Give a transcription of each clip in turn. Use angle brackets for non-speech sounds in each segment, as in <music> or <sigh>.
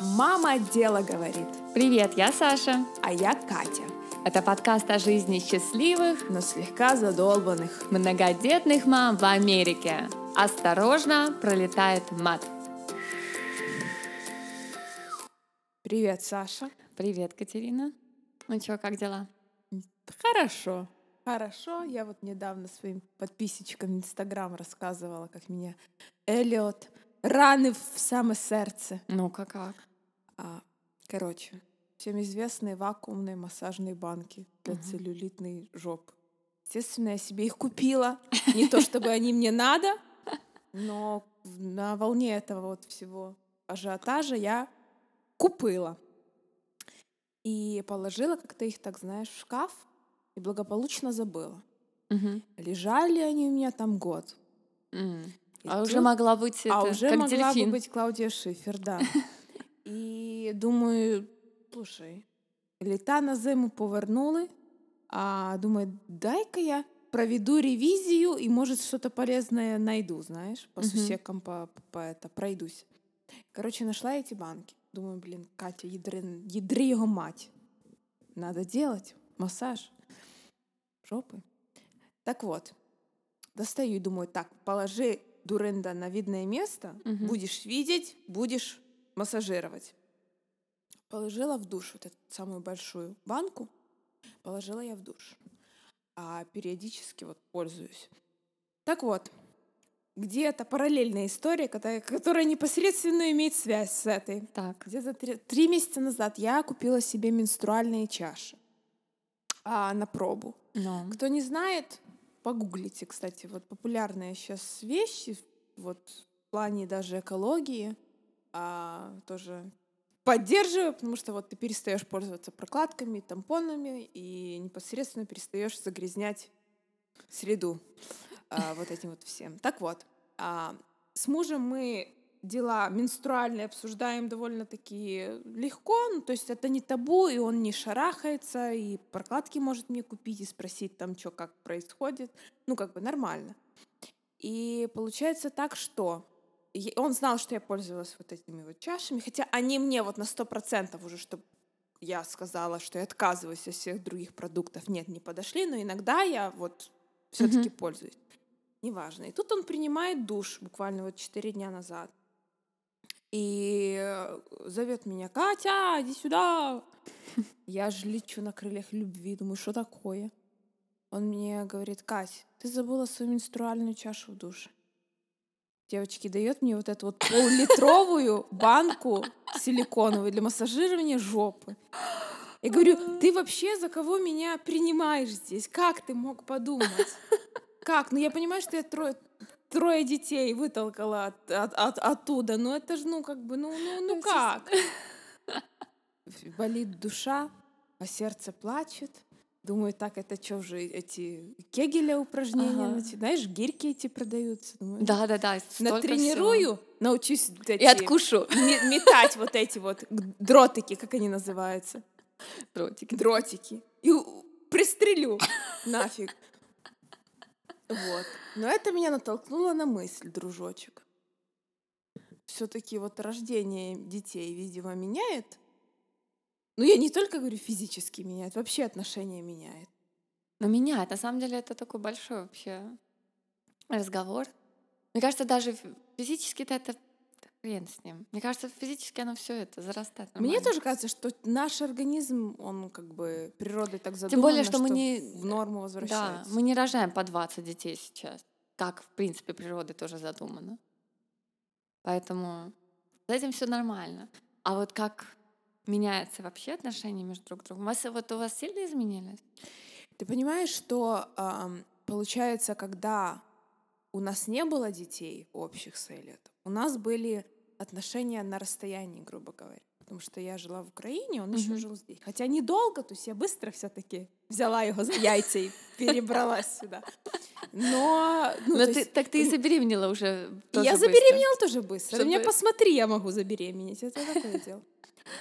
Мама дело говорит. Привет, я Саша. А я Катя. Это подкаст о жизни счастливых, но слегка задолбанных многодетных мам в Америке. Осторожно, пролетает мат. Привет, Саша. Привет, Катерина. Ну чё, как дела? Хорошо. Хорошо. Я вот недавно своим подписчикам в Инстаграм рассказывала, как меня Эллиот ранив в самое сердце. Ну-ка как? А, короче, всем известные вакуумные массажные банки для угу. целлюлитной жопы. Естественно, я себе их купила. Не то чтобы они мне надо, но на волне этого вот всего ажиотажа я купила. И положила как-то их, так знаешь, в шкаф и благополучно забыла. Угу. Лежали они у меня там год. Mm. А тут... уже могла быть а это, уже как могла дельфин. бы быть Клаудия Шифер, да. <laughs> І думаю, слушай, літа на зиму повернули, а думаю, дай-ка я проведу ревизию и, может, что-то полезное найду, знаешь, по сусекам по, по это, пройдусь. Короче, нашла эти банки. Думаю, блин, Катя, ядри, ядри его мать. Надо делать массаж жопы. Так вот, достаю и думаю, так, положи дурында на видное место, угу. будешь видеть, будешь массажировать. Положила в душ вот эту самую большую банку, положила я в душ, а периодически вот пользуюсь. Так вот, где-то параллельная история, которая, которая непосредственно имеет связь с этой. Так. Где-то три, три месяца назад я купила себе менструальные чаши а, на пробу. Но. Кто не знает, погуглите, кстати, вот популярные сейчас вещи, вот в плане даже экологии, а, тоже поддерживаю, потому что вот ты перестаешь пользоваться прокладками, тампонами и непосредственно перестаешь загрязнять среду а, вот этим вот всем. Так вот, а, с мужем мы дела менструальные обсуждаем довольно-таки легко, ну, то есть это не табу, и он не шарахается, и прокладки может мне купить и спросить там, что как происходит, ну, как бы нормально. И получается так, что он знал, что я пользовалась вот этими вот чашами, хотя они мне вот на сто процентов уже, чтобы я сказала, что я отказываюсь от всех других продуктов, нет, не подошли, но иногда я вот все-таки mm-hmm. пользуюсь. Неважно. И тут он принимает душ буквально вот четыре дня назад. И э, зовет меня, Катя, иди сюда. <laughs> Я же лечу на крыльях любви, думаю, что такое? Он мне говорит, Кать, ты забыла свою менструальную чашу в душе. Девочки, дает мне вот эту вот поллитровую банку силиконовую для массажирования жопы. Я говорю, ты вообще за кого меня принимаешь здесь? Как ты мог подумать? <laughs> Как? Ну я понимаю, что я трое, трое детей вытолкала от, от, от, оттуда. Но это же, ну, как бы, ну, ну, ну как? <laughs> Болит душа, а сердце плачет. Думаю, так, это что же, эти кегеля упражнения, ага. знаешь, гирьки эти продаются. Думаю, да, да, да. Натренирую, всего. научусь вот эти, и откушу. Метать вот эти вот дротики, как они называются. Дротики. Дротики. И пристрелю <laughs> нафиг. Вот. Но это меня натолкнуло на мысль, дружочек. Все-таки вот рождение детей, видимо, меняет. Ну, я не только говорю физически меняет, вообще отношения меняет. Но меняет. На самом деле это такой большой вообще разговор. Мне кажется, даже физически-то это хрен с ним. Мне кажется, физически оно все это зарастает. Нормально. Мне тоже кажется, что наш организм, он как бы природой так задуман, Тем более, что, что мы не в норму возвращается. Да, мы не рожаем по 20 детей сейчас, как в принципе природой тоже задумано. Поэтому с этим все нормально. А вот как меняется вообще отношения между друг другом? У вас, вот у вас сильно изменились? Ты понимаешь, что э, получается, когда у нас не было детей общих с Эллиотом, у нас были отношения на расстоянии, грубо говоря. Потому что я жила в Украине, он mm-hmm. еще жил здесь. Хотя недолго, то есть я быстро все-таки взяла его за яйца и <laughs> перебралась сюда. Но, ну, Но ты, есть, так ты и забеременела уже тоже Я быстро. забеременела тоже быстро. Чтобы... Меня посмотри, я могу забеременеть. Это такое дело.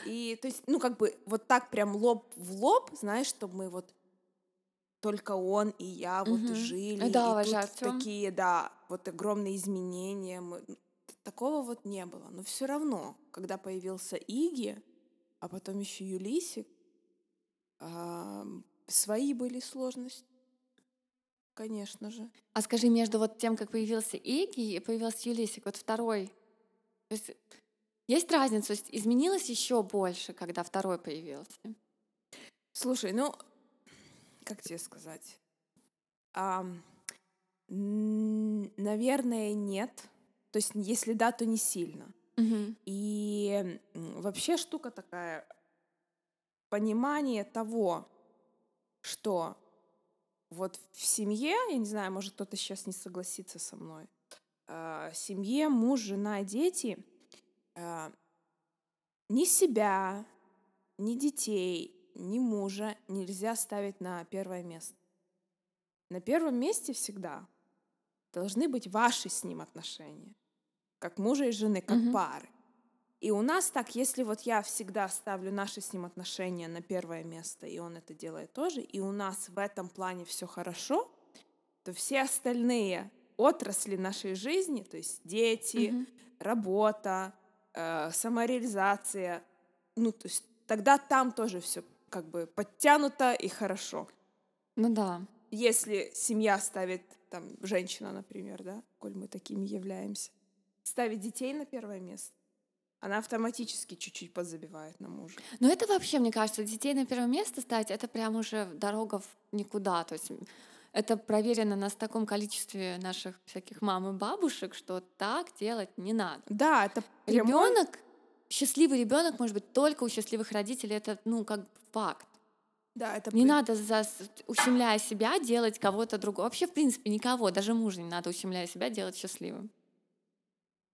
И то есть, ну, как бы вот так прям лоб в лоб, знаешь, чтобы мы вот только он и я вот угу. жили. Да, и тут такие, да, вот огромные изменения. Мы, такого вот не было. Но все равно, когда появился Иги, а потом еще Юлисик, а, свои были сложности. Конечно же. А скажи, между вот тем, как появился Иги и появился Юлисик, вот второй, то есть есть разница, то есть изменилось еще больше, когда второй появился? Слушай, ну, как тебе сказать? А, наверное, нет. То есть, если да, то не сильно. Мгм. И вообще штука такая, понимание того, что вот в семье, я не знаю, может кто-то сейчас не согласится со мной, в семье муж, жена, дети, а, ни себя, ни детей, ни мужа нельзя ставить на первое место. На первом месте всегда должны быть ваши с ним отношения, как мужа и жены, как Мгм. пары. И у нас так, если вот я всегда ставлю наши с ним отношения на первое место, и он это делает тоже, и у нас в этом плане все хорошо, то все остальные отрасли нашей жизни, то есть дети, Мгм. работа, э, самореализация, ну, то есть тогда там тоже все как бы подтянуто и хорошо. Ну да. Если семья ставит, там, женщина, например, да, коль мы такими являемся, ставит детей на первое место, она автоматически чуть-чуть подзабивает на мужа. Но это вообще, мне кажется, детей на первое место ставить, это прям уже дорога в никуда. То есть это проверено на таком количестве наших всяких мам и бабушек, что так делать не надо. Да, это прямой... Ребенок, счастливый ребенок может быть только у счастливых родителей. Это, ну, как факт. Да, это Не при- надо, за, ущемляя себя, делать кого-то другого. Вообще, в принципе, никого, даже мужа не надо, ущемляя себя, делать счастливым.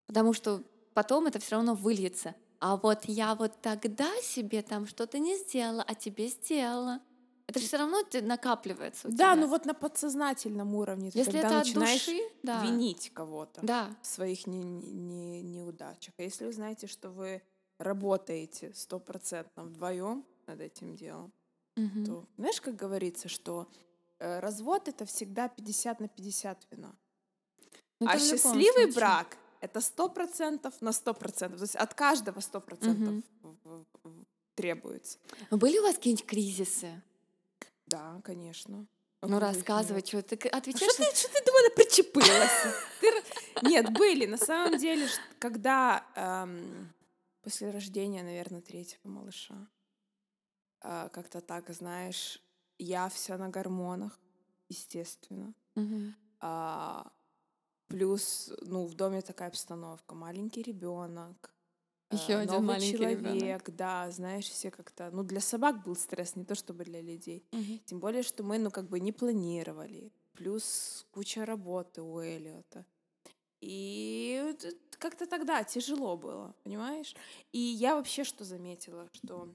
Потому что потом это все равно выльется. А вот я вот тогда себе там что-то не сделала, а тебе сделала. Это же все равно накапливается у Да, тебя. ну вот на подсознательном уровне ты Если тогда это начинаешь души, да. винить кого-то Да. в своих не- не- неудачах. А если вы знаете, что вы работаете стопроцентно вдвоем над этим делом, Мгм. то знаешь, как говорится, что э, развод это всегда 50 на 50 вина. Ну, а счастливый случае. брак это 100% на 100%. То есть от каждого 100% Мгм. в- в- в- требуется. Были у вас какие-нибудь кризисы? Да, конечно. Ну, их рассказывай, нет? что ты к- А отвечаешь. Что ты, что ты думала, причепылась? Нет, были. На самом деле, когда эм, после рождения, наверное, третьего малыша, а, как-то так, знаешь, я вся на гормонах, естественно. А, плюс, ну, в доме такая обстановка. Маленький ребенок. Ещё один новый маленький человек, ребёнок. да, знаешь, все как-то. Ну, для собак был стресс, не то чтобы для людей. Мгм. Тем более, что мы, ну, как бы не планировали. Плюс куча работы у Эллиота. И как-то тогда тяжело было, понимаешь? И я вообще что заметила, что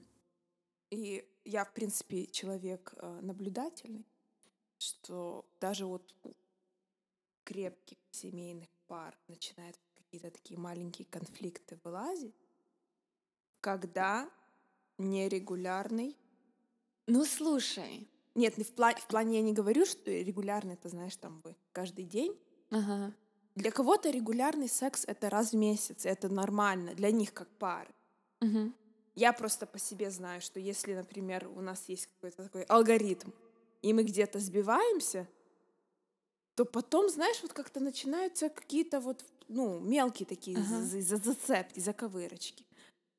и я, в принципе, человек э, наблюдательный, что даже вот у крепких семейных пар начинают какие-то такие маленькие конфликты вылазить, когда нерегулярный Ну, слушай. нет, не в, пла- в плане я не говорю, что регулярный, это знаешь, там вы каждый день. Ага. Для кого-то регулярный секс это раз в месяц, это нормально для них как пары. Мгм. Я просто по себе знаю, что если, например, у нас есть какой-то такой алгоритм, и мы где-то сбиваемся, то потом, знаешь, вот как-то начинаются какие-то вот, ну, мелкие такие Ага. за- за- зацепки, заковырочки.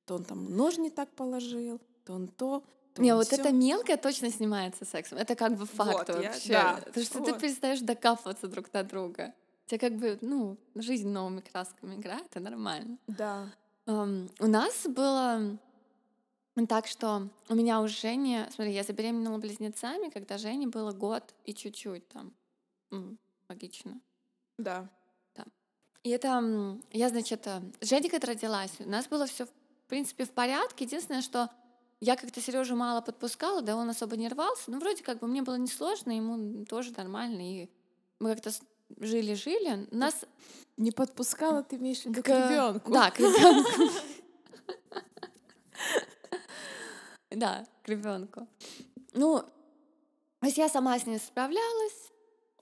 То он там нож не так положил, то он то, то Не, вот сё. это мелкое точно снимается сексом. Это как бы факт Вот, я- вообще. да, Потому что ты вот. перестаешь докапываться друг на друга. У тебя как бы, ну, жизнь новыми красками играет, это нормально. Да. Ам, у нас было так, что у меня у Жени, смотри, я забеременела близнецами, когда Жене было год и чуть-чуть там. Логично. Да. И это, я, значит, э, Женя, когда родилась, у нас было все, в принципе, в порядке. Единственное, что я как-то Сережу мало подпускала, да он особо не рвался. Ну, вроде как бы мне было несложно, ему тоже нормально. И мы как-то с- жили-жили. Нас Не подпускала, ты имеешь в виду к к- ребенку. Да, к ребенку. <laughs> Да, к ребенку. Ну, то есть я сама с ней справлялась.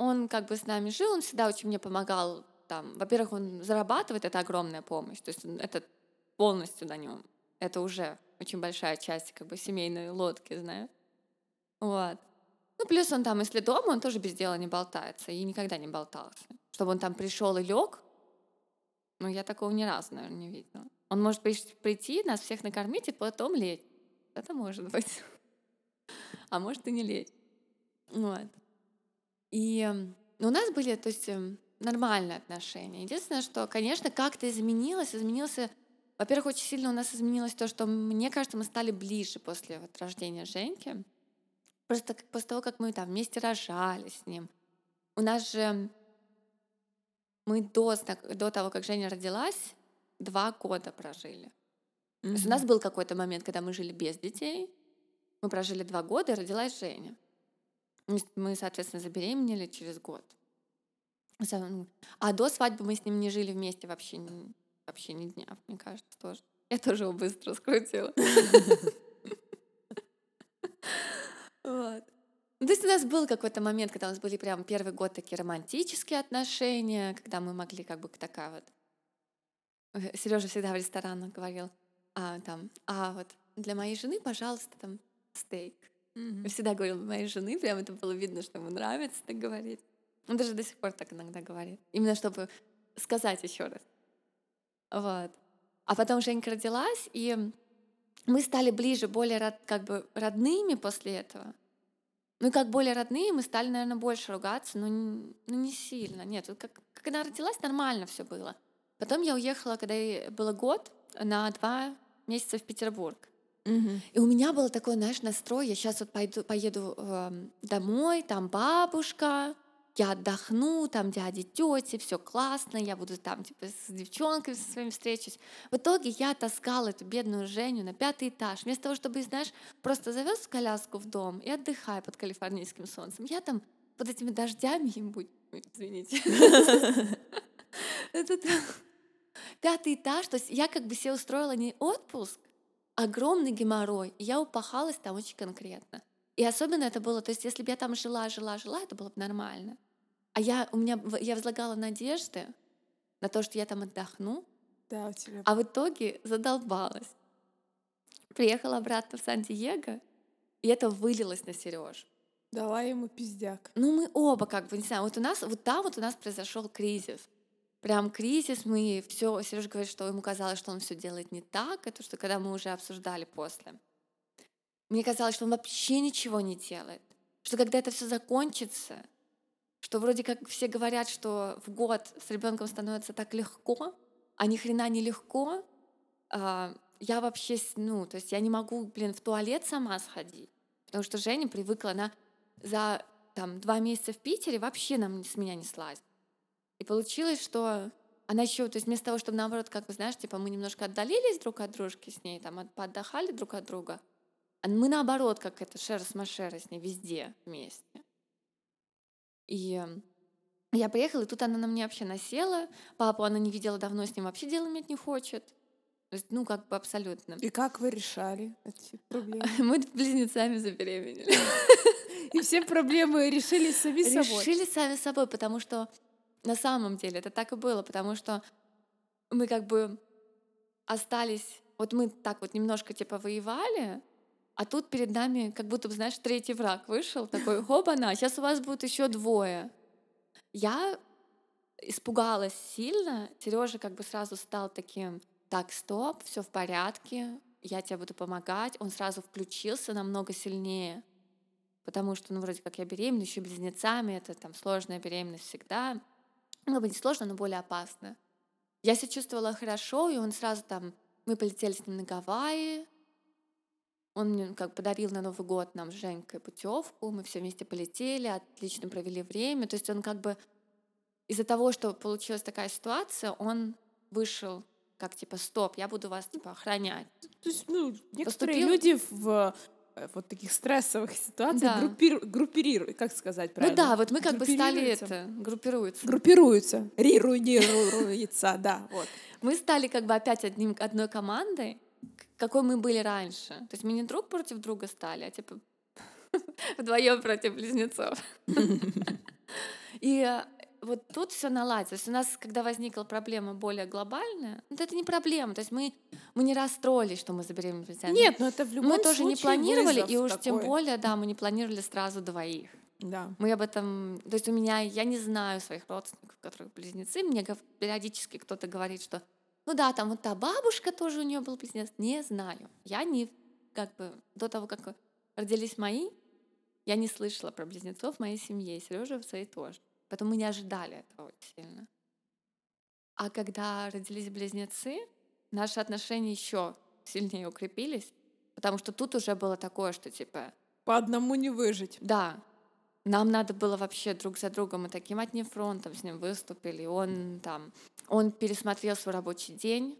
Он как бы с нами жил, он всегда очень мне помогал там, во-первых, он зарабатывает, это огромная помощь, то есть это полностью на нем. Это уже очень большая часть как бы семейной лодки, знаешь. Вот. Ну, плюс он там, если дома, он тоже без дела не болтается и никогда не болтался. Чтобы он там пришел и лег, ну, я такого ни разу, наверное, не видела. Он может прийти, нас всех накормить и потом лечь. Это может быть. <laughs> А может и не лечь. Вот. И у нас были, то есть, эм, нормальные отношения. Единственное, что, конечно, как-то изменилось. Изменился, во-первых, очень сильно у нас изменилось то, что, мне кажется, мы стали ближе после вот рождения Женьки. Просто после того, как мы там вместе рожали с ним. У нас же мы до, до того, как Женя родилась, два года прожили. Mm-hmm. То есть у нас был какой-то момент, когда мы жили без детей. Мы прожили два года, и родилась Женя. Мы, соответственно, забеременели через год. Ну, а до свадьбы мы с ним не жили вместе вообще, вообще ни дня, мне кажется, тоже. Я тоже его быстро скрутила. Вот. Ну, то есть у нас был какой-то момент, когда у нас были прям первый год такие романтические отношения, когда мы могли как бы такая вот... Э, Сережа всегда в ресторанах говорил, а там, а вот для моей жены, пожалуйста, там стейк. Mm-hmm. Всегда говорил моей жены, прям это было видно, что ему нравится так говорить. Он даже до сих пор так иногда говорит. Именно чтобы сказать еще раз. Вот. А потом Женька родилась, и мы стали ближе, более род, как бы родными после этого. Ну, как более родные, мы стали, наверное, больше ругаться, но, ну, не сильно. Нет, как, когда родилась, нормально все было. Потом я уехала, когда ей было год, на два месяца в Петербург. Угу. И у меня было такое, знаешь, настрой, я сейчас вот пойду, поеду э, домой, там бабушка, я отдохну, там дяди, тети, все классно, я буду там типа с девчонками со своими встречусь. В итоге я таскала эту бедную Женю на пятый этаж. Вместо того, чтобы, знаешь, просто завез коляску в дом и отдыхай под калифорнийским солнцем. Я там под этими дождями им будь, извините. <laughs> Пятый этаж, то есть я как бы себе устроила не отпуск, огромный геморрой, и я упахалась там очень конкретно. И особенно это было, то есть если бы я там жила, жила, жила, это было бы нормально. А я, у меня, я возлагала надежды на то, что я там отдохну, да, у тебя. а в итоге задолбалась. Приехала обратно в Сан-Диего, и это вылилось на Сереж. Дала ему пиздяк. Ну, мы оба, как бы, не знаю, вот у нас, вот там вот у нас произошел кризис. Прям кризис, мы все, Сережа говорит, что ему казалось, что он все делает не так, это что когда мы уже обсуждали после. Мне казалось, что он вообще ничего не делает. Что когда это все закончится, что вроде как все говорят, что в год с ребенком становится так легко, а ни хрена не легко, а, я вообще, ну, то есть я не могу, блин, в туалет сама сходить. Потому что Женя привыкла, она за там два месяца в Питере вообще нам с меня не слазит. И получилось, что она еще, то есть вместо того, чтобы наоборот, как бы, знаешь, типа мы немножко отдалились друг от дружки с ней, там, поотдыхали друг от друга, а мы наоборот, как это, шера с машера с ней везде вместе. И я приехала, и тут она на мне вообще насела. Папу она не видела давно, с ним вообще дело иметь не хочет. То есть, ну, как бы абсолютно. И как вы решали эти проблемы? <laughs> Мы близнецами забеременели. И все проблемы решили сами собой. Решили сами собой, потому что на самом деле это так и было, потому что мы как бы остались, вот мы так вот немножко типа воевали, а тут перед нами, как будто, знаешь, третий враг вышел, такой, хоба-на, сейчас у вас будет еще двое. Я испугалась сильно. Сережа как бы сразу стал таким, так, стоп, все в порядке, я тебе буду помогать. Он сразу включился намного сильнее, потому что, ну, вроде как я беременна, еще близнецами, это там сложная беременность всегда. Ну, не сложно, но более опасно. Я себя чувствовала хорошо, и он сразу там, мы полетели с ним на Гавайи, он мне как подарил на Новый год нам с Женькой путевку, мы все вместе полетели, отлично провели время. То есть он как бы из-за того, что получилась такая ситуация, он вышел как типа стоп, я буду вас типа охранять. То есть, ну, некоторые Поступил... люди в вот таких стрессовых ситуациях да. группируют, как сказать правильно? Ну да, вот мы как бы стали это, группируются. Группируются, рируются, <laughs> да, вот. Мы стали как бы опять одним, одной командой, какой мы были раньше. То есть мы не друг против друга стали, а типа <laughs> вдвоем против близнецов. <laughs> И вот тут все наладилось. То есть у нас, когда возникла проблема более глобальная, ну, это не проблема. То есть мы, мы не расстроились, что мы забеременели президентом. Нет, но это в любом Мы тоже не планировали, и уж тем такой. более, да, мы не планировали сразу двоих. Да. Мы об этом... То есть у меня... Я не знаю своих родственников, которые близнецы. Мне периодически кто-то говорит, что ну да, там вот та бабушка тоже у нее был близнец. Не знаю. Я не... Как бы до того, как родились мои, я не слышала про близнецов в моей семье. Сережа в своей тоже. Поэтому мы не ожидали этого очень сильно. А когда родились близнецы, наши отношения еще сильнее укрепились, потому что тут уже было такое, что типа По одному не выжить. да, нам надо было вообще друг за другом, мы таким одним фронтом с ним выступили. Он там, он пересмотрел свой рабочий день,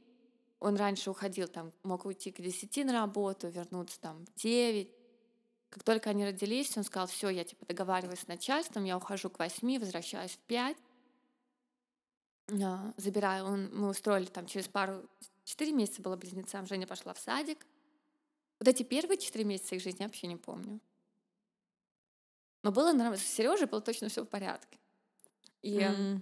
он раньше уходил, там, мог уйти к 10 на работу, вернуться там в 9. Как только они родились, он сказал, все, я типа договариваюсь с начальством, я ухожу к 8, возвращаюсь в 5. А, Забираю, он, мы устроили там через пару, 4 месяца было близнецам, Женя пошла в садик. Вот эти первые 4 месяца их жизни я вообще не помню. Но было нормально. С Сережей было точно все в порядке. И М.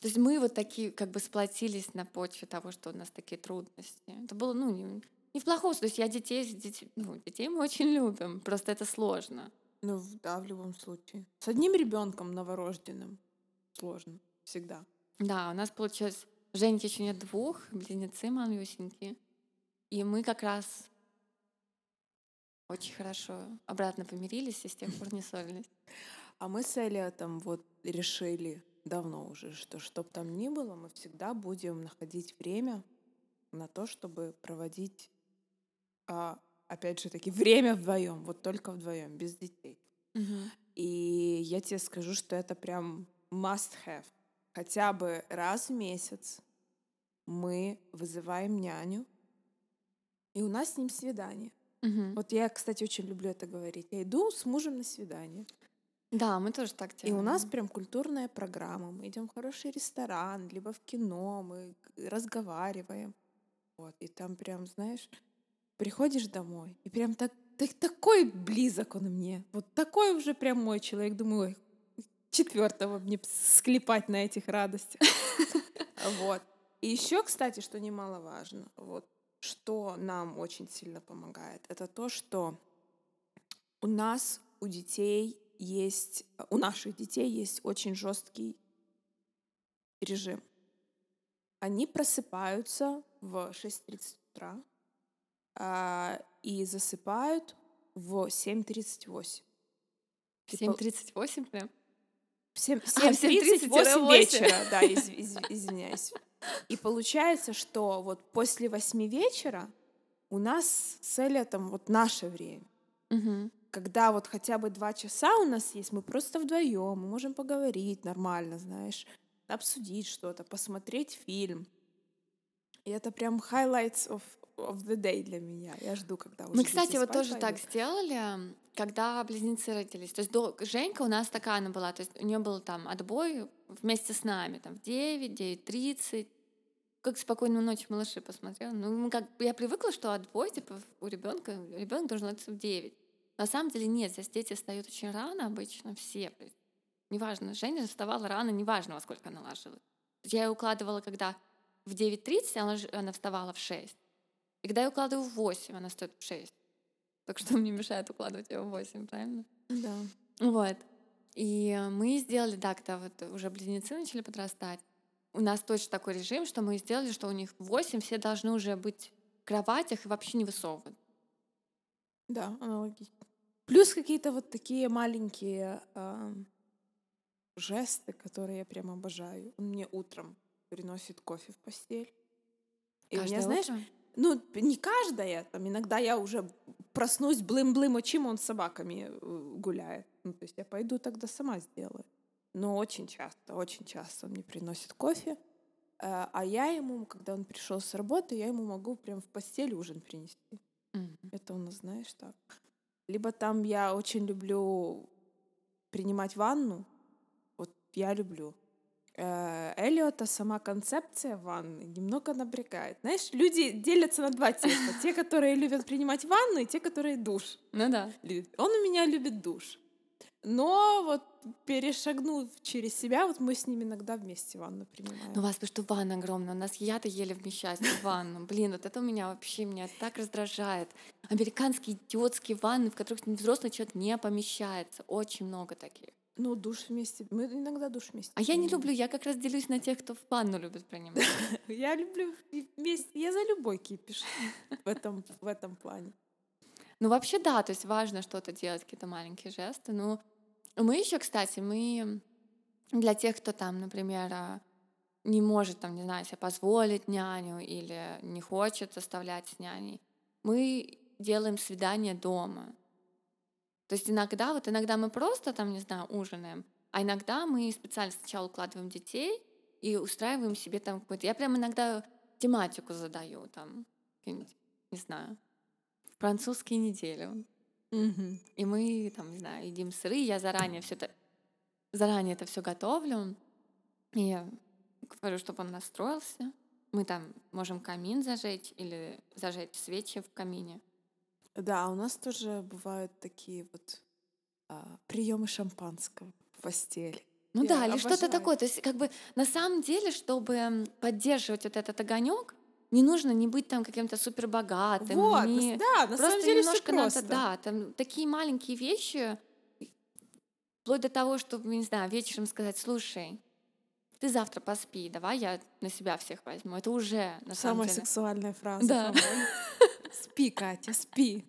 то есть мы вот такие как бы сплотились на почве того, что у нас такие трудности. Это было, ну, не, в плохом смысле. То есть я детей, деть- ну, детей мы очень любим. Просто это сложно. Ну, да, в любом случае. С одним ребенком новорожденным сложно. Всегда. Да, у нас получилось... Женьки еще нет двух, близнецы малюсенькие. И мы как раз очень хорошо обратно помирились и с тех пор не ссорились. А мы с Элиотом вот решили давно уже, что чтоб там ни было, мы всегда будем находить время на то, чтобы проводить, опять же таки, время вдвоем, вот только вдвоем, без детей. И я тебе скажу, что это прям must have. Хотя бы раз в месяц мы вызываем няню, и у нас с ним свидание. Мгм. Вот я, кстати, очень люблю это говорить. Я иду с мужем на свидание. Да, мы тоже так И делаем. у нас прям культурная программа. Мы идем в хороший ресторан, либо в кино, мы разговариваем. Вот, и там прям, знаешь, приходишь домой, и прям так, так- такой близок он мне. Вот такой уже прям мой человек. Думаю, ой, четвертого мне склепать на этих радостях. <laughs> Вот. И еще, кстати, что немаловажно, вот, что нам очень сильно помогает, это то, что у нас, у детей есть, у наших детей есть очень жесткий режим. Они просыпаются в 6.30 утра и засыпают в 7.38. В 7.38 прям? В 7, А, 7.38 7:38. вечера, да, из- <laughs> из- извиняюсь. И получается, что вот после 8 вечера у нас с Эллиотом вот наше время. Мгм. Когда вот хотя бы два часа у нас есть, мы просто вдвоем, мы можем поговорить нормально, знаешь, обсудить что-то, посмотреть фильм. И это прям highlights of, of the day для меня. Я жду, когда уже Мы, кстати, вот тоже так пойдут. сделали, когда близнецы родились. То есть до... Женька у нас такая она была, то есть у нее был там отбой вместе с нами, там в 9, 9.30. Как спокойную ночь малыши посмотрела. Ну, как... я привыкла, что отбой, типа, у ребенка, ребенок должен ложиться в 9. На самом деле нет, здесь дети встают очень рано обычно, все. Неважно, Женя вставала рано, неважно, во сколько она ложилась. Я ее укладывала, когда в 9.30, она, лож- она вставала в 6. И когда я укладываю в 8, она стоит в 6. Так что <laughs> мне мешает укладывать ее в 8, правильно? Да. Вот. И э, мы сделали, да, когда вот уже близнецы начали подрастать, у нас точно такой режим, что мы сделали, что у них в 8 все должны уже быть в кроватях и вообще не высовывать. Да, аналогично. Плюс какие-то вот такие маленькие ам, жесты, которые я прям обожаю. Он мне утром приносит кофе в постель. И у меня, Каждое знаешь, утро? ну, не каждая, там иногда я уже проснусь, блым-блым, очим, он с собаками э, гуляет. Ну, то есть я пойду тогда сама сделаю. Но очень часто, очень часто он мне приносит кофе, э, а я ему, когда он пришел с работы, я ему могу прям в постель ужин принести. Мгм. Это у нас, знаешь, так. Либо там я очень люблю принимать ванну. Вот я люблю. Э, Эллиота сама концепция ванны немного напрягает. Знаешь, люди делятся на два типа. Те, которые любят принимать ванну, и те, которые душ Ну да. любят. Он у меня любит душ. Но вот перешагнув через себя, вот мы с ним иногда вместе ванну принимаем. Ну, у вас потому что ванна огромная. У нас я-то еле вмещаюсь в ванну. Блин, вот это у меня вообще меня так раздражает. Американские идиотские ванны, в которых взрослый человек не помещается. Очень много таких. Ну, душ вместе. Мы иногда душ вместе. А я не люблю, я как раз делюсь на тех, кто в ванну любит принимать. <laughs> Я люблю вместе, я за любой кипиш в этом, в этом плане. Ну, вообще, да, то есть важно что-то делать, какие-то маленькие жесты. Ну, мы еще, кстати, мы для тех, кто там, например, а, не может, там, не знаю, себе позволить няню или не хочет оставлять с няней, мы делаем свидание дома. То есть иногда, вот иногда мы просто там, не знаю, ужинаем, а иногда мы специально сначала укладываем детей и устраиваем себе там какой-то... Я прям иногда тематику задаю, там, не знаю, французские недели. Мгм. И мы там, не знаю, едим сыры, я заранее все это заранее это все готовлю. И я говорю, чтобы он настроился. Мы там можем камин зажечь или зажечь свечи в камине. Да, у нас тоже бывают такие вот приемы шампанского в постели. Ну Я да, или что-то такое. То есть, как бы на самом деле, чтобы поддерживать вот этот огонек, не нужно не быть там каким-то супер богатым, Вот, не да, на просто самом деле все немножко надо, просто. да, там такие маленькие вещи, вплоть до того, чтобы, не знаю, вечером сказать, слушай, ты завтра поспи, давай я на себя всех возьму. Это уже на самом Самая деле. сексуальная фраза. Да. <laughs> Спи, Катя, спи.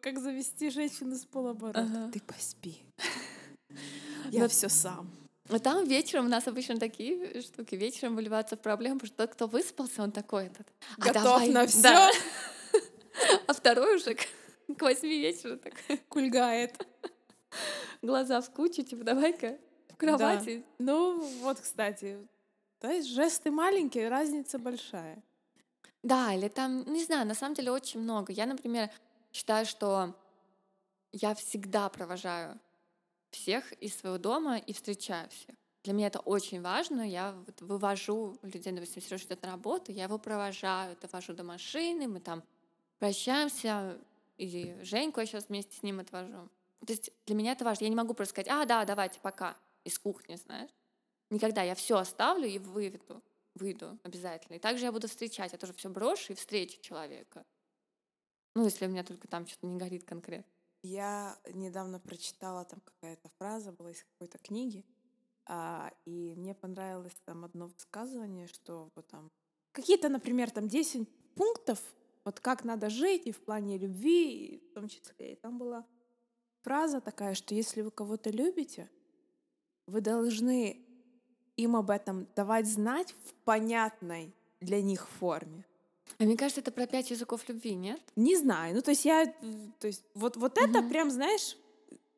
Как завести женщину с полоборота. Ага. Ты поспи. <laughs> Я Но- все сам. Но там вечером у нас обычно такие штуки. Вечером выливаются проблемы, потому что тот, кто выспался, он такой этот. «А Готов давай- на все. Да. <laughs> А второй уже к, восьми вечера так <laughs> Кульгает. глаза в кучу, типа давай-ка в кровати. Ну, вот, кстати. То есть жесты маленькие, разница большая. Да, или там, не знаю, на самом деле очень много. Я, например, считаю, что я всегда провожаю всех из своего дома и встречаю всех. Для меня это очень важно. Я вот вывожу людей, допустим, Сережа идет на работу, я его провожаю, довожу до машины, мы там прощаемся, или Женьку я сейчас вместе с ним отвожу. То есть для меня это важно. Я не могу просто сказать, а, да, давайте, пока, из кухни, знаешь. Никогда я все оставлю и выведу, выйду обязательно. И также я буду встречать, я тоже все брошу и встречу человека. Ну, если у меня только там что-то не горит конкретно. Я недавно прочитала, там какая-то фраза была из какой-то книги, а, и мне понравилось там одно высказывание, что вот там какие-то, например, там 10 пунктов, вот как надо жить и в плане любви, и в том числе. И там была фраза такая, что если вы кого-то любите, вы должны им об этом давать знать в понятной для них форме. А мне кажется, это про пять языков любви, нет? Не знаю. Ну, то есть я, то есть вот, вот это Мгм. прям, знаешь,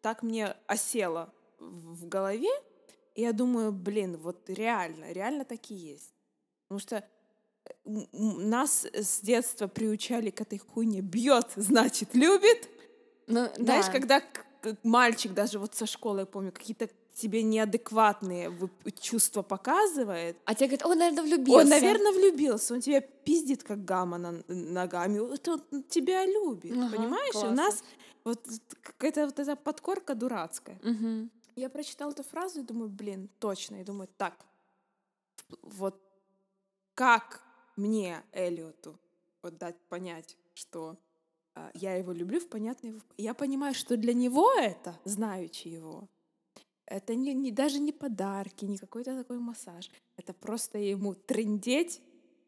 так мне осело в голове. И я думаю, блин, вот реально, реально так и есть. Потому что э, нас с детства приучали к этой хуйне. Бьет, значит, любит. Ну, Знаешь, да. когда мальчик даже вот со школы, я помню, какие-то тебе неадекватные чувства показывает, А тебе говорят, он, наверное, влюбился. он, наверное, влюбился, он тебя пиздит, как гамма на- ногами. Он тебя любит, Ага, понимаешь? И У классно. нас вот какая-то вот эта подкорка дурацкая. Мгм. Я прочитала эту фразу и думаю, блин, точно. И думаю, так, вот как мне, Эллиоту, вот дать понять, что а, я его люблю в понятной... Я понимаю, что для него это, знаючи его, это не, не- даже не подарки, не какой-то такой массаж. Это просто ему трындеть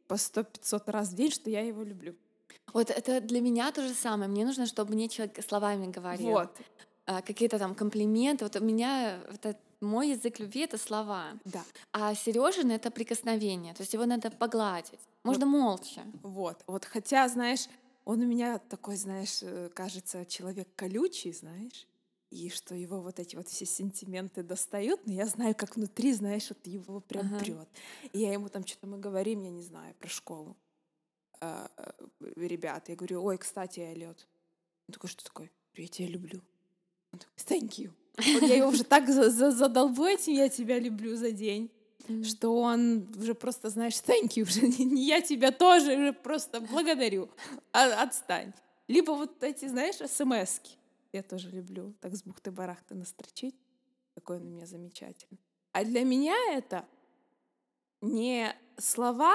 по сто 500 раз в день, что я его люблю. Вот это для меня то же самое. Мне нужно, чтобы мне человек словами говорил. Вот, А, какие-то там комплименты. Вот у меня это, мой язык любви — это слова. да. А Сережин — это прикосновение. То есть его надо погладить. Можно молча. Вот, вот, хотя, знаешь, он у меня такой, знаешь, э, кажется, человек колючий, знаешь, и что его вот эти вот все сентименты достают, но я знаю, как внутри, знаешь, вот его прям Ага. прет. И я ему там что-то мы говорим, я не знаю, про школу. А, э, ребят, я говорю, ой, кстати, Эллиот. Он такой, что такое? Я Я тебя люблю. Он такой, thank you. Вот я его уже так за- за- задолбу этим, я тебя люблю за день М. что он уже просто, знаешь, thank you, уже не, <laughs> не я тебя тоже, уже просто благодарю, А- отстань. Либо вот эти, знаешь, смс -ки. Я тоже люблю так с бухты-барахты настрочить. Какой он у меня замечательный. А для меня это не слова,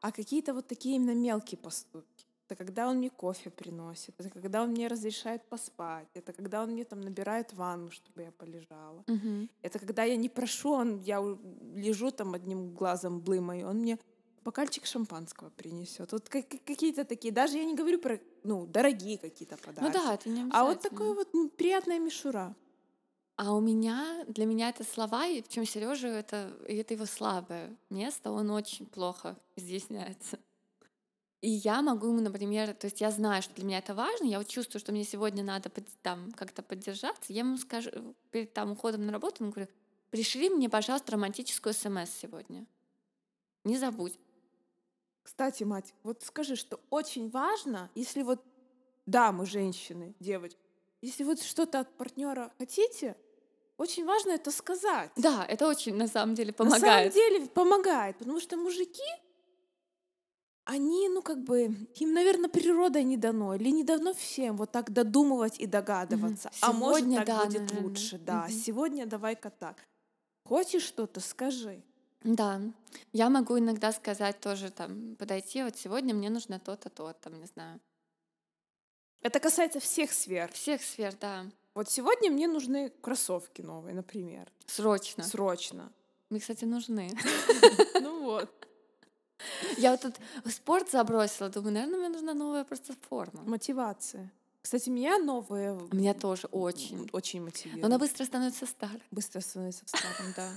а какие-то вот такие именно мелкие поступки. Это когда он мне кофе приносит, это когда он мне разрешает поспать, это когда он мне там набирает ванну, чтобы я полежала. Мгм. Это когда я не прошу, он, я лежу там одним глазом блымаю, он мне бокальчик шампанского принесет. Вот ка- ка- какие-то такие, даже я не говорю про, ну, дорогие какие-то подарки. Ну да, это не а вот такое вот м, приятная мишура. А у меня, для меня это слова, и причем Сережа это, это его слабое место, он очень плохо изъясняется. И я могу ему, например, то есть я знаю, что для меня это важно, я вот чувствую, что мне сегодня надо там как-то поддержаться, я ему скажу перед там уходом на работу, ему говорю, пришли мне, пожалуйста, романтическую смс сегодня. Не забудь. Кстати, мать, вот скажи, что очень важно, если вот, да, мы женщины, девочки, если вот что-то от партнера хотите, очень важно это сказать. Да, это очень на самом деле На самом помогает. деле помогает, потому что мужики, они, ну как бы, им, наверное, природой не дано, или не дано всем вот так додумывать и догадываться. А может Сегодня так да, будет наверное. лучше, да. Мгм. Сегодня давай-ка так. Хочешь что-то, скажи. Да, я могу иногда сказать тоже там, подойти, вот сегодня мне нужно то-то, то, там, не знаю. Это касается всех сфер. Всех сфер, да, Вот сегодня мне нужны кроссовки новые, например. срочно. Срочно. Мне, кстати, нужны. <laughs> Ну вот. Я вот тут спорт забросила, думаю, наверное, мне нужна новая просто форма. Мотивация. Кстати, меня новые меня тоже очень. очень Но мотивируют. она быстро становится старой. Быстро становится старым, да.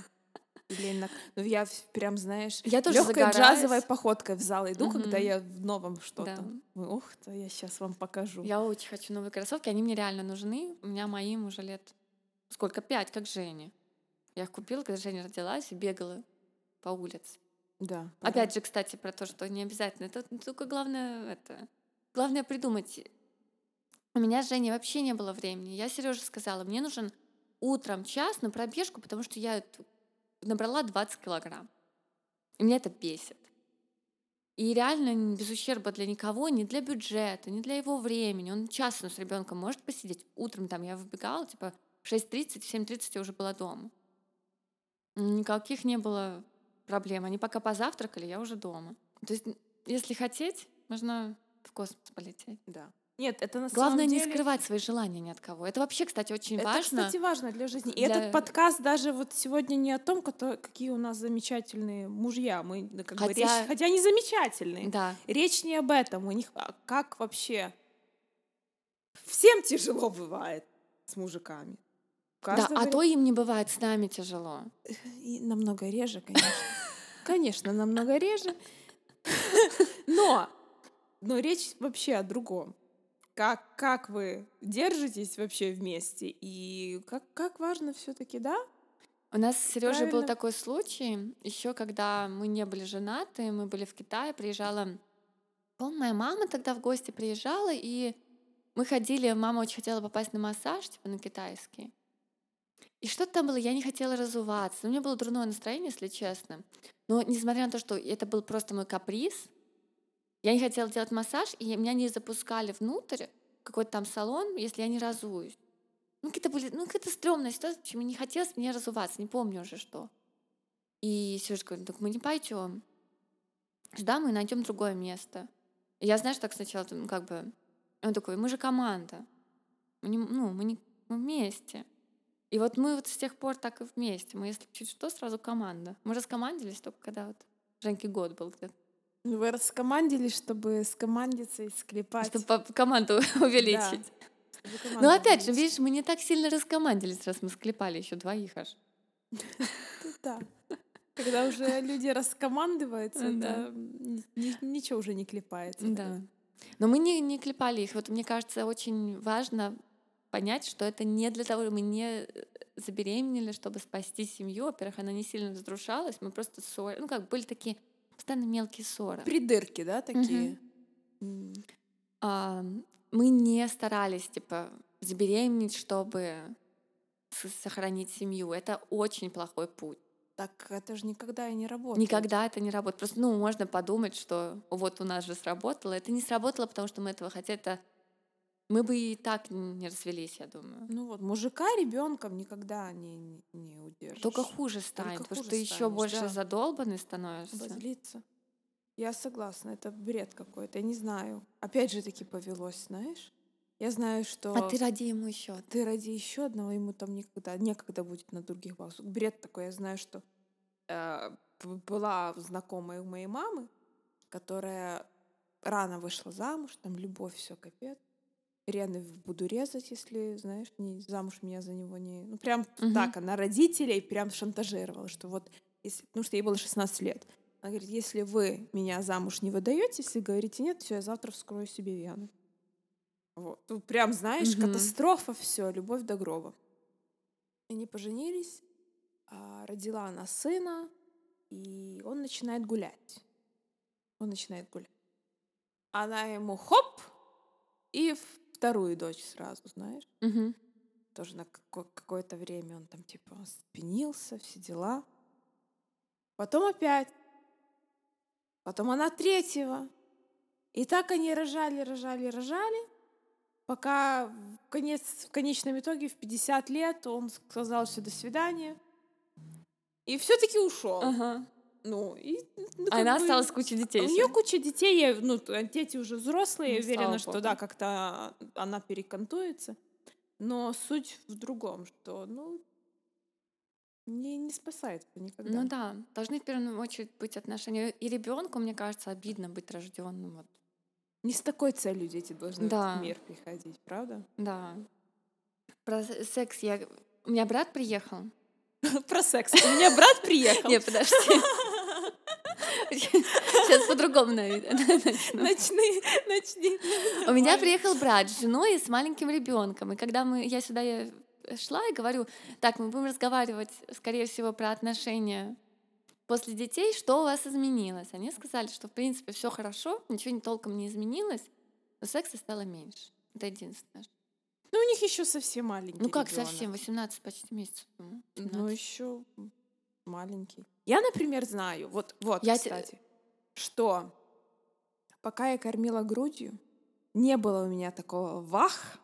Или на- Ну, я прям, знаешь, Я тоже легкой загораюсь. джазовой походкой в зал иду, когда Мгм. я в новом что-то. Да. Ух ты, я сейчас вам покажу. Я очень хочу новые кроссовки, они мне реально нужны. У меня моим уже лет сколько? Пять, как Жене. Я их купила, когда Женя родилась, и бегала по улице. Да. Опять же, кстати, про то, что не обязательно. Это только главное это. Главное придумать. У меня с Женей вообще не было времени. Я Сереже сказала, мне нужен утром час на пробежку, потому что я набрала 20 килограмм. И меня это бесит. И реально без ущерба для никого, ни для бюджета, ни для его времени. Он час с ребенком может посидеть. Утром там я выбегала, типа в 6.30, в 7.30 я уже была дома. Никаких не было проблем. Они пока позавтракали, я уже дома. То есть, если хотеть, можно в космос полететь. Да. Нет, это на Главное самом не деле... скрывать свои желания ни от кого. Это вообще, кстати, очень Это, важно. кстати, важно для жизни. И для- этот подкаст даже вот сегодня не о том, кото- какие у нас замечательные мужья. Мы как бы Хотя- речь, хотя они замечательные. Да. Речь не об этом. У них а как вообще всем тяжело бывает с мужиками. Да, а то им не бывает с нами тяжело. И намного реже, конечно. Конечно, намного реже. Но, но речь вообще о другом. Как, как вы держитесь вообще вместе и как, как важно все-таки, да? У нас с Сережей был такой случай, еще когда мы не были женаты, мы были в Китае, приезжала, помню, моя мама тогда в гости приезжала, и мы ходили, мама очень хотела попасть на массаж, типа на китайский. И что-то там было, я не хотела разуваться. У меня было дурное настроение, если честно. Но несмотря на то, что это был просто мой каприз, я не хотела делать массаж, и меня не запускали внутрь какой-то там салон, если я не разуюсь. Ну, какие-то были, ну, какая-то стрёмная ситуация, почему не хотелось мне разуваться, не помню уже что. И Сережа говорит, так мы не пойдем. Да, мы найдем другое место. Я, знаешь, так сначала, как бы, он такой, мы же команда. Мы не, ну, мы не мы вместе. И вот мы вот с тех пор так и вместе. Мы, если чуть что, сразу команда. Мы раскомандились только когда вот Женьке год был где-то. Вы раскомандились, чтобы скомандиться и склепать. <laughs> Чтобы команду увеличить. Но команда опять же, видишь, мы не так сильно раскомандились, раз мы склепали еще двоих аж. Ну Да. Когда уже люди раскомандываются, Да. ничего уже не клепается. Да. Но мы не, не клепали их. Вот мне кажется, очень важно понять, что это не для того, мы не забеременели, чтобы спасти семью. Во-первых, она не сильно разрушалась, мы просто ссорились. Ну, как были такие постоянно мелкие ссоры. Придырки, да, такие? А, мы не старались, типа, забеременеть, чтобы сохранить семью. Это очень плохой путь. Так это же никогда и не работает. Никогда это не работает. Просто, ну, можно подумать, что вот у нас же сработало. Это не сработало, потому что мы этого хотели. Это Мы бы и так не развелись, я думаю. Ну вот, мужика ребенком никогда не, не, удержишь. Только хуже станет, Только потому хуже что еще станешь, больше да. задолбанный становишься. Обозлиться. Я согласна, это бред какой-то, я не знаю. Опять же таки повелось, знаешь? Я знаю, что А ты ради ему еще. ты ради еще одного, ему там никогда, некогда будет на других бабушек. Бред такой, я знаю, что э, была знакомая у моей мамы, которая рано вышла замуж, там любовь, все капец. Реально в- буду резать, если, знаешь, не замуж меня за него не... Ну, прям Мгм. так, она родителей прям шантажировала, что вот, если, потому что ей было 16 лет. Она говорит, если вы меня замуж не выдаете, если говорите нет, все, я завтра вскрою себе вену. Вот. Ну, прям, знаешь, Мгм. катастрофа, все, любовь до гроба. Они поженились, а, родила она сына, и он начинает гулять. Он начинает гулять. Она ему хоп, и вторую дочь сразу, знаешь. Мгм. Тоже на како- какое-то время он там типа спинился, все дела. Потом опять. Потом она третьего. И так они рожали, рожали, рожали, пока в, конец, в конечном итоге в 50 лет он сказал все до свидания. И все-таки ушел. Ага. Ну, и, ну, А она бы, осталась куча детей. у нее куча детей, я- ну, дети уже взрослые, я Ну, уверена, слава что богу. да, как-то она перекантуется. Но суть в другом, что, ну, не, не спасает это никогда. Ну да, должны в первую очередь быть отношения. И ребенку, мне кажется, обидно быть рожденным. Вот. Не с такой целью дети должны в Да. этот мир приходить, правда? Да. Про секс я... У меня брат приехал. <laughs> Про секс. У меня брат приехал. <laughs> Не, подожди. Сейчас по-другому начну. <laughs> Начни, начни. У меня приехал брат с женой и с маленьким ребенком. И когда мы, я сюда я шла и говорю, так, мы будем разговаривать, скорее всего, про отношения после детей, что у вас изменилось. Они сказали, что, в принципе, все хорошо, ничего не толком не изменилось, но секса стало меньше. Это единственное. Ну, у них еще совсем маленький. Ну как ребёнок. совсем? 18 почти месяцев. Ну, 17. еще маленький. Я, например, знаю, вот, вот, Я те- кстати, что пока я кормила грудью, не было у меня такого вах,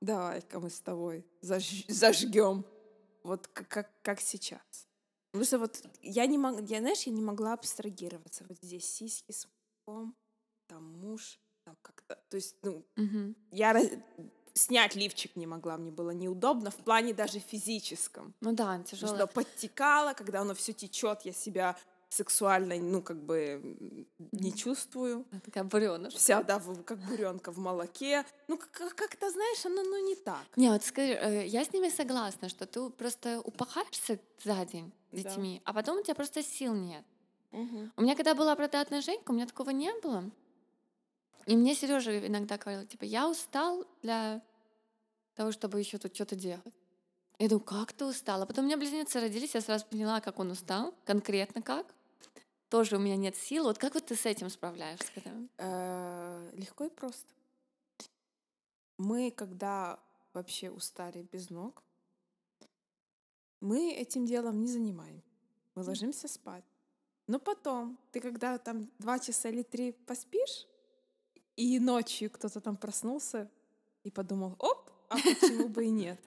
давай-ка мы с тобой заж- зажгем, вот как, как, как сейчас. Потому что вот я не могла, я, знаешь, я не могла абстрагироваться. Вот здесь сиськи с мужиком, там муж, там как-то, то есть, ну, Мгм. я снять лифчик не могла, мне было неудобно в плане даже физическом. Ну да, тяжело. что подтекало, когда оно все течет, я себя сексуально, ну, как бы не чувствую. Такая бурёныш. Вся, да, как буренка в молоке. Ну, как- как- как-то, знаешь, оно ну, не так. Не, вот скажи, э, я с ними согласна, что ты просто упахаешься за день с Да. детьми, а потом у тебя просто сил нет. У меня когда была продатная Женька, у меня такого не было. И мне Сережа иногда говорил, типа, я устал для того, чтобы еще тут что-то делать. Я думаю, как ты устал? А потом у меня близнецы родились, я сразу поняла, как он устал, конкретно как. Тоже у меня нет сил. Вот как вот ты с этим справляешься? когда- Э, Легко и просто. Мы, когда вообще устали без ног, мы этим делом не занимаем. Мы ложимся спать. Но потом, ты когда там два часа или три поспишь, и ночью кто-то там проснулся и подумал, оп, а почему бы и нет,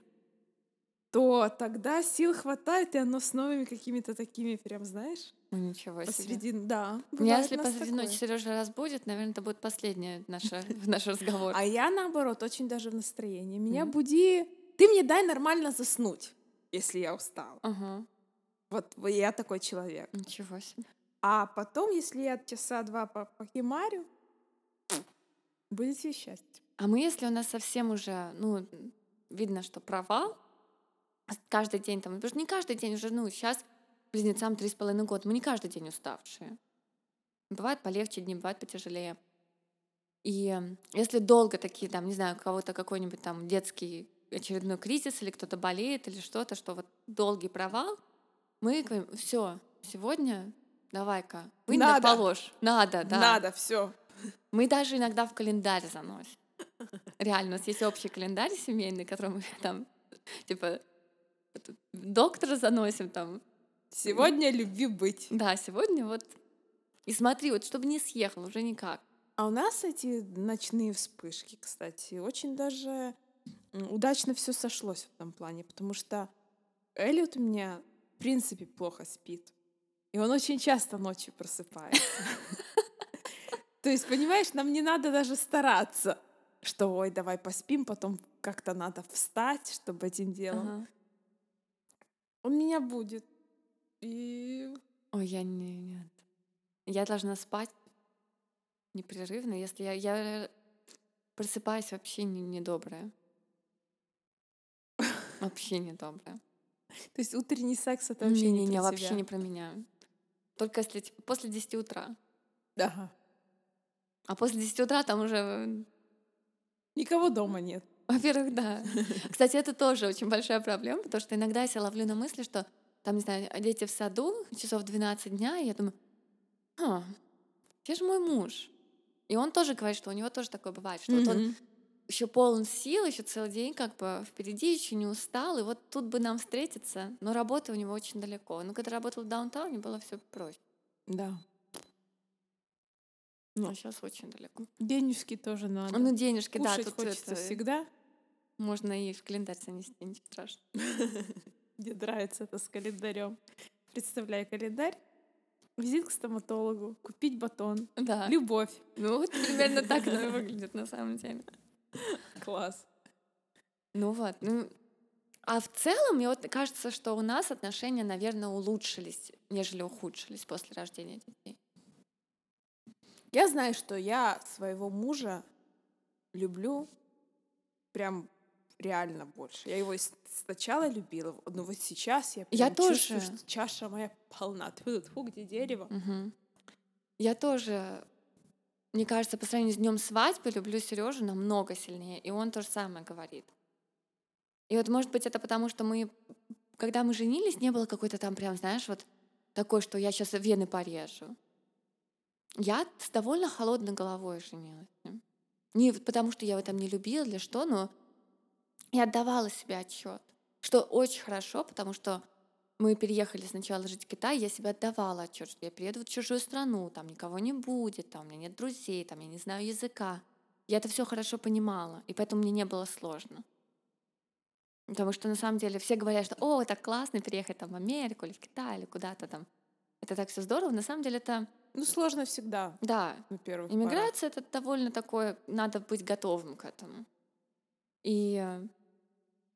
то тогда сил хватает, и оно с новыми какими-то такими, прям, знаешь, Ну, ничего себе. посреди... Да, Меня, если посреди такое. ночи Сережа разбудит, наверное, это будет последний наш, <laughs> наш разговор. А я, наоборот, очень даже в настроении. Меня Мгм. буди... Ты мне дай нормально заснуть, если я устала. Ага, Вот я такой человек. ничего себе. А потом, если я часа два по покемарю, будете счастье. А мы, если у нас совсем уже, ну, видно, что провал, каждый день там, потому что не каждый день уже, ну, сейчас близнецам три с половиной года, мы не каждый день уставшие. Бывает полегче дни, бывает потяжелее. И э, если долго такие, там, не знаю, у кого-то какой-нибудь там детский очередной кризис или кто-то болеет или что-то, что вот долгий провал, мы говорим, все, сегодня давай-ка, вынь да Надо. положь. Надо, да. Надо, все. Мы даже иногда в календарь заносим. Реально, у нас есть общий календарь семейный, который мы <laughs> там, типа, доктора заносим там. Сегодня любви быть. Да, сегодня вот. И смотри, вот чтобы не съехал, уже никак. А у нас эти ночные вспышки, кстати, очень даже удачно все сошлось в этом плане, потому что Элliот у меня, в принципе, плохо спит. И он очень часто ночью просыпается. <laughs> То есть, понимаешь, нам не надо даже стараться, что, ой, давай поспим, потом как-то надо встать, чтобы этим делом. Ага. Он меня будет. И Ой, я не... Нет. Я должна спать непрерывно, если я, я просыпаюсь вообще не, недобрая. <laughs> Вообще недобрая. то есть утренний секс это вообще не, Не-не-не, про вообще тебя. не про меня. Только если типа, после 10 утра. Ага. А после 10 утра там уже, Никого дома нет. во-первых, да. <laughs> Кстати, это тоже очень большая проблема, потому что иногда я себя ловлю на мысли, что там, не знаю, дети в саду, часов 12 дня, и я думаю, а, где же мой муж? И он тоже говорит, что у него тоже такое бывает, что вот он еще полон сил, еще целый день как бы впереди, еще не устал, и вот тут бы нам встретиться, но работа у него очень далеко. Но когда работал в даунтауне, было все проще. Да. Ну, а сейчас очень далеко. Денежки тоже надо. Ну, денежки, да, Кушать тут хочется это, всегда. можно и в календарь занести, ничего страшного. <laughs> Мне нравится это с календарем. Представляю календарь. Визит к стоматологу, купить батон, Да. любовь. Ну, вот примерно так оно выглядит на самом деле. <laughs> Класс. Ну вот, ну, а в целом, мне вот кажется, что у нас отношения, наверное, улучшились, нежели ухудшились после рождения детей. Я знаю, что я своего мужа люблю прям реально больше. Я его сначала любила, но вот сейчас я, Я прям чувствую, тоже. что чаша моя <laughs> полна. Тьфу, тьфу, где дерево? Мгм. Я тоже, мне кажется, по сравнению с днем свадьбы люблю Сережу намного сильнее, и он то же самое говорит. И вот, может быть, это потому, что мы, когда мы женились, не было какой-то там прям, знаешь, вот такой, что я сейчас вены порежу. Я с довольно холодной головой женилась. Не потому, что я его там не любила или что, но я отдавала себе отчет, что очень хорошо, потому что мы переехали сначала жить в Китай, я себе отдавала отчет, что я приеду в чужую страну, там никого не будет, там у меня нет друзей, там я не знаю языка. Я это все хорошо понимала, и поэтому мне не было сложно. Потому что на самом деле все говорят, что о, так классно переехать там в Америку или в Китай или куда-то там. Это так все здорово. На самом деле это, Ну, сложно всегда, да, на первых Иммиграция это довольно такое, надо быть готовым к этому. И, э,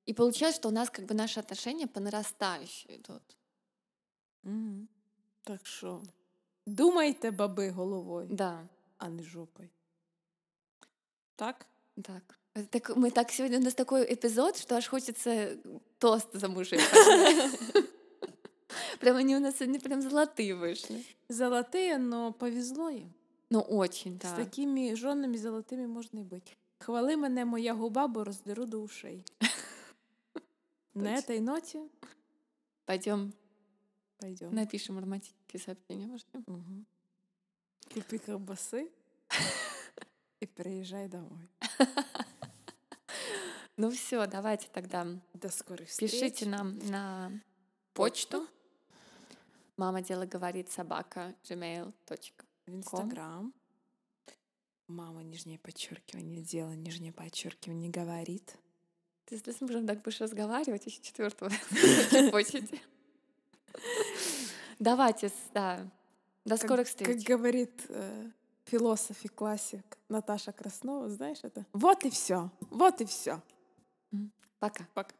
и получается, что у нас как бы наши отношения по нарастающей идут. Мгм. Так що думайте, баби, головою, Да, а не жопою. Так? так. Это так. Мы так сегодня у нас такой эпизод, что аж хочется тост за мужей. <laughs> Прям они у нас сегодня прям золотые вышли. Золотые, но повезло їм. Ну, очень, З да. такими жонами золотими можна й бути. Хвали мене моя губа, бо роздеру до ушей. <laughs> На этой ноте Пойдем пойдем. напишем романтические сообщения. может, им? Мгм. Купи колбасы <laughs> и приезжай домой. Ну все, давайте тогда До скорых встреч. Пишите нам на почту. Мама дело говорит собака gmail.com. Инстаграм. Мама, нижнее подчеркивание, дело, нижнее подчеркивание, говорит. Ты с мужем так будешь разговаривать, еще четвертого почте. <laughs> <laughs> Давайте, да. До Как- скорых Как встреч. говорит э, философ и классик Наташа Краснова, знаешь это? Вот и все, вот и все. Пока. Пока.